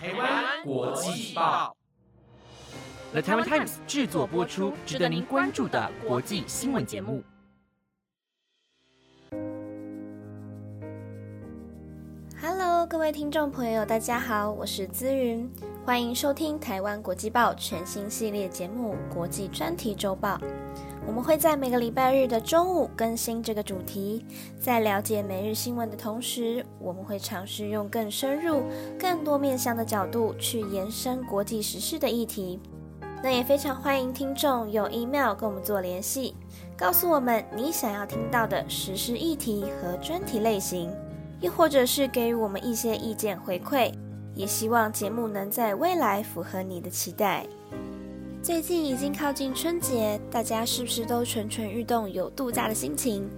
台湾国际报，The Taiwan Times 制作播出，值得您关注的国际新闻节目。Hello，各位听众朋友，大家好，我是资云，欢迎收听台湾国际报全新系列节目《国际专题周报》。我们会在每个礼拜日的中午更新这个主题。在了解每日新闻的同时，我们会尝试用更深入、更多面向的角度去延伸国际时事的议题。那也非常欢迎听众用 email 跟我们做联系，告诉我们你想要听到的时事议题和专题类型，又或者是给予我们一些意见回馈。也希望节目能在未来符合你的期待。最近已经靠近春节，大家是不是都蠢蠢欲动，有度假的心情？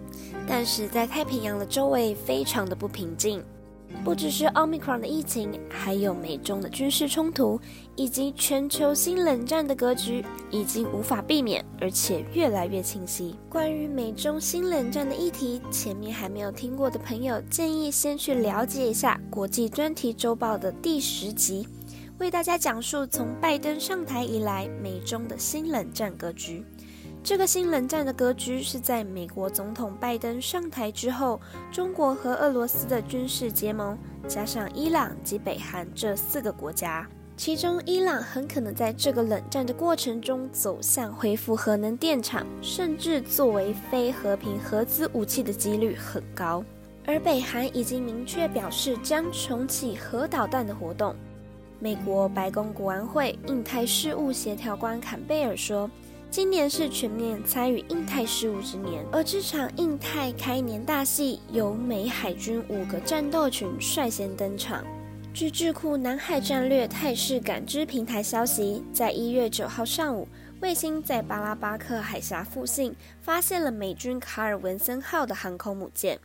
但是在太平洋的周围非常的不平静，不只是奥密克戎的疫情，还有美中的军事冲突，以及全球新冷战的格局已经无法避免，而且越来越清晰。关于美中新冷战的议题，前面还没有听过的朋友，建议先去了解一下《国际专题周报》的第十集。为大家讲述从拜登上台以来美中的新冷战格局。这个新冷战的格局是在美国总统拜登上台之后，中国和俄罗斯的军事结盟，加上伊朗及北韩这四个国家，其中伊朗很可能在这个冷战的过程中走向恢复核能电厂，甚至作为非和平核子武器的几率很高。而北韩已经明确表示将重启核导弹的活动。美国白宫国安会印太事务协调官坎贝尔说：“今年是全面参与印太事务之年，而这场印太开年大戏由美海军五个战斗群率先登场。”据智库南海战略态势感知平台消息，在一月九号上午，卫星在巴拉巴克海峡附近发现了美军卡尔文森号的航空母舰。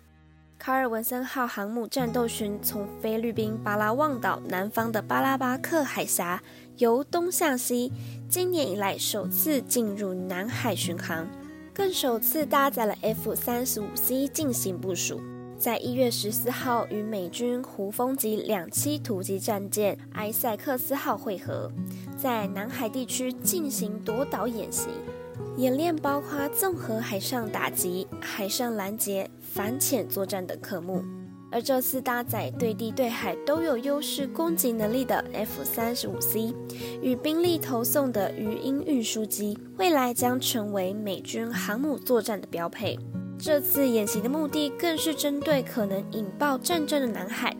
卡尔文森号航母战斗群从菲律宾巴拉望岛南方的巴拉巴克海峡由东向西，今年以来首次进入南海巡航，更首次搭载了 F 三十五 C 进行部署。在一月十四号与美军胡蜂级两栖突击战舰埃塞克斯号会合，在南海地区进行夺岛演习。演练包括综合海上打击、海上拦截、反潜作战等科目。而这次搭载对地对海都有优势攻击能力的 F 三十五 C 与兵力投送的鱼鹰运输机，未来将成为美军航母作战的标配。这次演习的目的更是针对可能引爆战争的南海，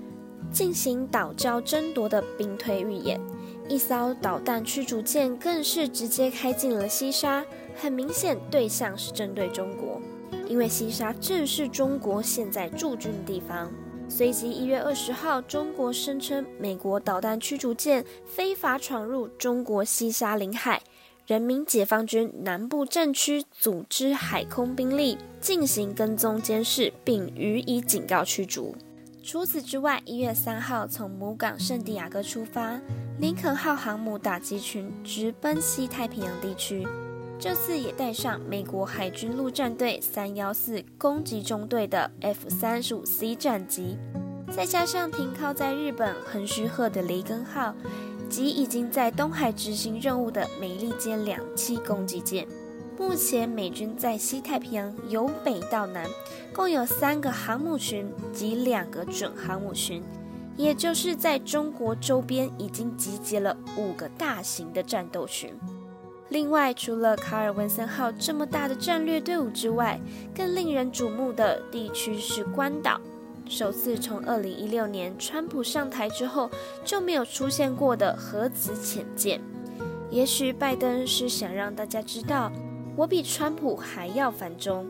进行岛礁争夺的兵推预演。一艘导弹驱逐舰更是直接开进了西沙。很明显，对象是针对中国，因为西沙正是中国现在驻军的地方。随即，一月二十号，中国声称美国导弹驱逐舰非法闯入中国西沙领海，人民解放军南部战区组织海空兵力进行跟踪监视，并予以警告驱逐。除此之外，一月三号从母港圣地亚哥出发，林肯号航母打击群直奔西太平洋地区。这次也带上美国海军陆战队三幺四攻击中队的 F 三十五 C 战机，再加上停靠在日本横须贺的雷根号及已经在东海执行任务的美利坚两栖攻击舰。目前美军在西太平洋由北到南共有三个航母群及两个准航母群，也就是在中国周边已经集结了五个大型的战斗群。另外，除了卡尔文森号这么大的战略队伍之外，更令人瞩目的地区是关岛。首次从2016年川普上台之后就没有出现过的核子潜舰。也许拜登是想让大家知道，我比川普还要反中。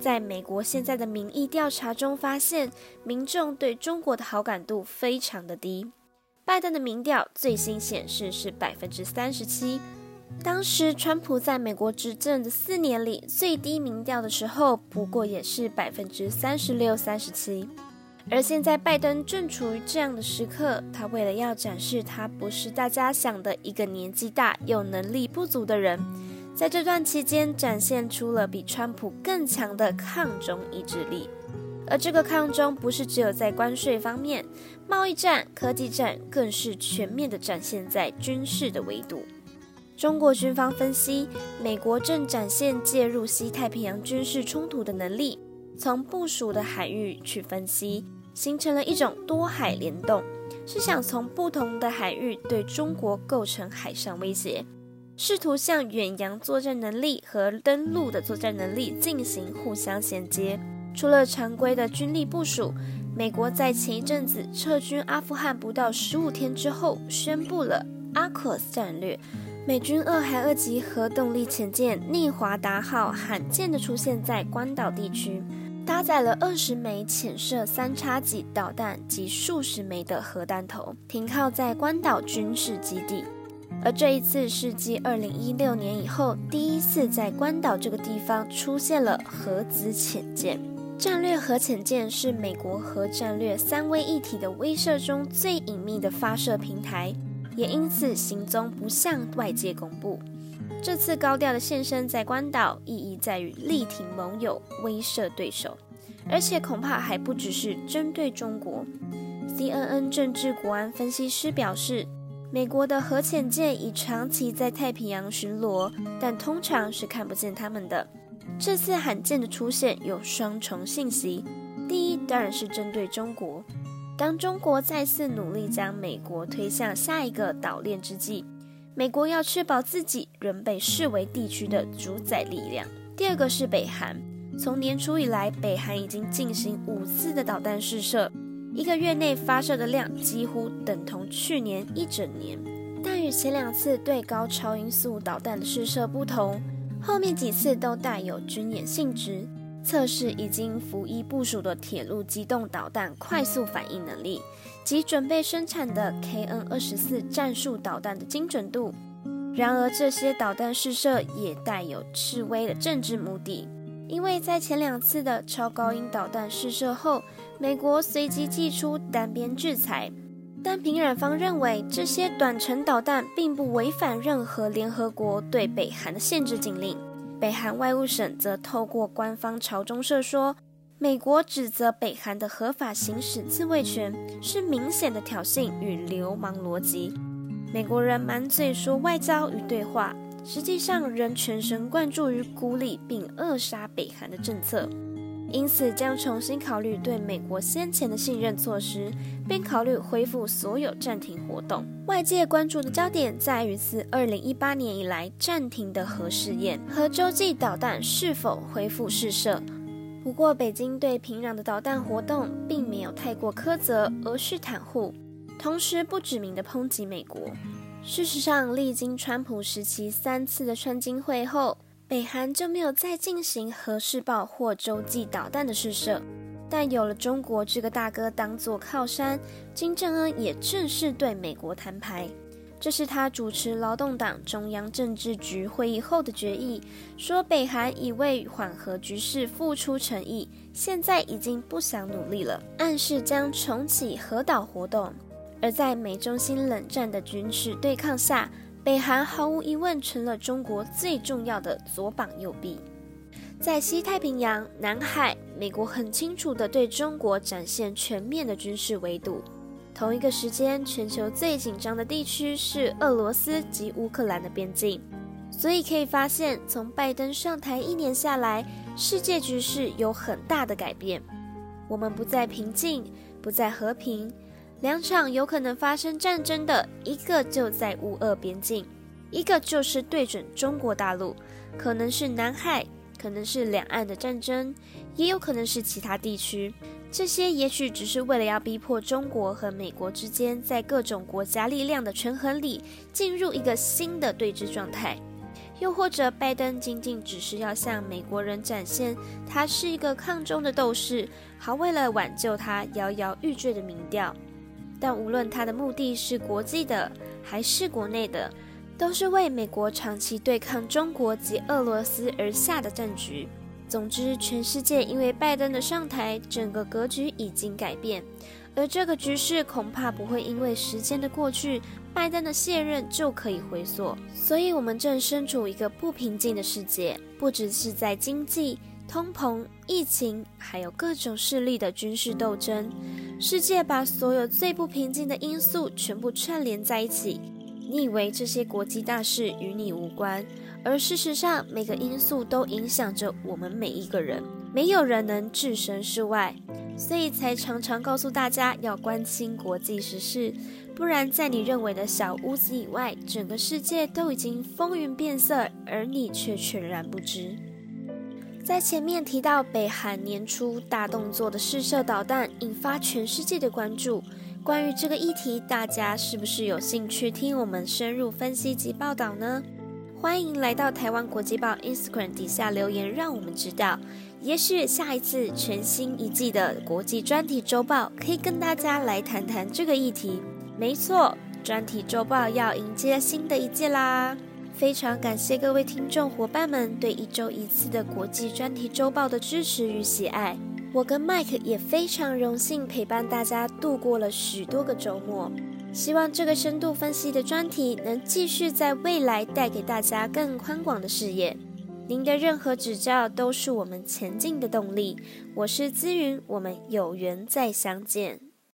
在美国现在的民意调查中发现，民众对中国的好感度非常的低。拜登的民调最新显示是百分之三十七。当时，川普在美国执政的四年里最低民调的时候，不过也是百分之三十六、三十七。而现在，拜登正处于这样的时刻，他为了要展示他不是大家想的一个年纪大又能力不足的人，在这段期间展现出了比川普更强的抗中意志力。而这个抗中不是只有在关税方面，贸易战、科技战更是全面的展现在军事的维度。中国军方分析，美国正展现介入西太平洋军事冲突的能力，从部署的海域去分析，形成了一种多海联动，是想从不同的海域对中国构成海上威胁。试图向远洋作战能力和登陆的作战能力进行互相衔接。除了常规的军力部署，美国在前一阵子撤军阿富汗不到十五天之后，宣布了阿克斯战略。美军二海二级核动力潜舰“逆华达号”罕见地出现在关岛地区，搭载了二十枚潜射三叉戟导弹及数十枚的核弹头，停靠在关岛军事基地。而这一次是继二零一六年以后，第一次在关岛这个地方出现了核子潜舰。战略核潜舰是美国核战略三位一体的威慑中最隐秘的发射平台，也因此行踪不向外界公布。这次高调的现身在关岛，意义在于力挺盟友，威慑对手，而且恐怕还不只是针对中国。CNN 政治国安分析师表示。美国的核潜舰已长期在太平洋巡逻，但通常是看不见他们的。这次罕见的出现有双重信息：第一，当然是针对中国。当中国再次努力将美国推向下一个岛链之际，美国要确保自己仍被视为地区的主宰力量。第二个是北韩，从年初以来，北韩已经进行五次的导弹试射。一个月内发射的量几乎等同去年一整年，但与前两次对高超音速导弹的试射不同，后面几次都带有军演性质，测试已经服役部署的铁路机动导弹快速反应能力及准备生产的 KN 二十四战术导弹的精准度。然而，这些导弹试射也带有示威的政治目的。因为在前两次的超高音导弹试射后，美国随即祭出单边制裁，但平壤方认为这些短程导弹并不违反任何联合国对北韩的限制禁令。北韩外务省则透过官方朝中社说，美国指责北韩的合法行使自卫权是明显的挑衅与流氓逻辑。美国人满嘴说外交与对话。实际上仍全神贯注于孤立并扼杀北韩的政策，因此将重新考虑对美国先前的信任措施，并考虑恢复所有暂停活动。外界关注的焦点在于自2018年以来暂停的核试验和洲际导弹是否恢复试射。不过，北京对平壤的导弹活动并没有太过苛责，而是袒护，同时不指名的抨击美国。事实上，历经川普时期三次的川金会后，北韩就没有再进行核试爆或洲际导弹的试射。但有了中国这个大哥当做靠山，金正恩也正式对美国摊牌。这是他主持劳动党中央政治局会议后的决议，说北韩已为缓和局势付出诚意，现在已经不想努力了，暗示将重启核岛活动。而在美中新冷战的军事对抗下，北韩毫无疑问成了中国最重要的左膀右臂。在西太平洋、南海，美国很清楚地对中国展现全面的军事围堵。同一个时间，全球最紧张的地区是俄罗斯及乌克兰的边境。所以可以发现，从拜登上台一年下来，世界局势有很大的改变。我们不再平静，不再和平。两场有可能发生战争的一个就在乌俄边境，一个就是对准中国大陆，可能是南海，可能是两岸的战争，也有可能是其他地区。这些也许只是为了要逼迫中国和美国之间在各种国家力量的权衡里进入一个新的对峙状态，又或者拜登仅仅只是要向美国人展现他是一个抗中的斗士，好为了挽救他摇摇欲坠的民调。但无论他的目的是国际的还是国内的，都是为美国长期对抗中国及俄罗斯而下的战局。总之，全世界因为拜登的上台，整个格局已经改变，而这个局势恐怕不会因为时间的过去，拜登的卸任就可以回缩。所以，我们正身处一个不平静的世界，不只是在经济。通膨、疫情，还有各种势力的军事斗争。世界把所有最不平静的因素全部串联在一起。你以为这些国际大事与你无关，而事实上，每个因素都影响着我们每一个人。没有人能置身事外，所以才常常告诉大家要关心国际时事。不然，在你认为的小屋子以外，整个世界都已经风云变色，而你却全然不知。在前面提到北韩年初大动作的试射导弹，引发全世界的关注。关于这个议题，大家是不是有兴趣听我们深入分析及报道呢？欢迎来到台湾国际报 Instagram 底下留言，让我们知道。也许下一次全新一季的国际专题周报，可以跟大家来谈谈这个议题。没错，专题周报要迎接新的一季啦！非常感谢各位听众伙伴们对一周一次的国际专题周报的支持与喜爱。我跟 Mike 也非常荣幸陪伴大家度过了许多个周末，希望这个深度分析的专题能继续在未来带给大家更宽广的视野。您的任何指教都是我们前进的动力。我是资云，我们有缘再相见。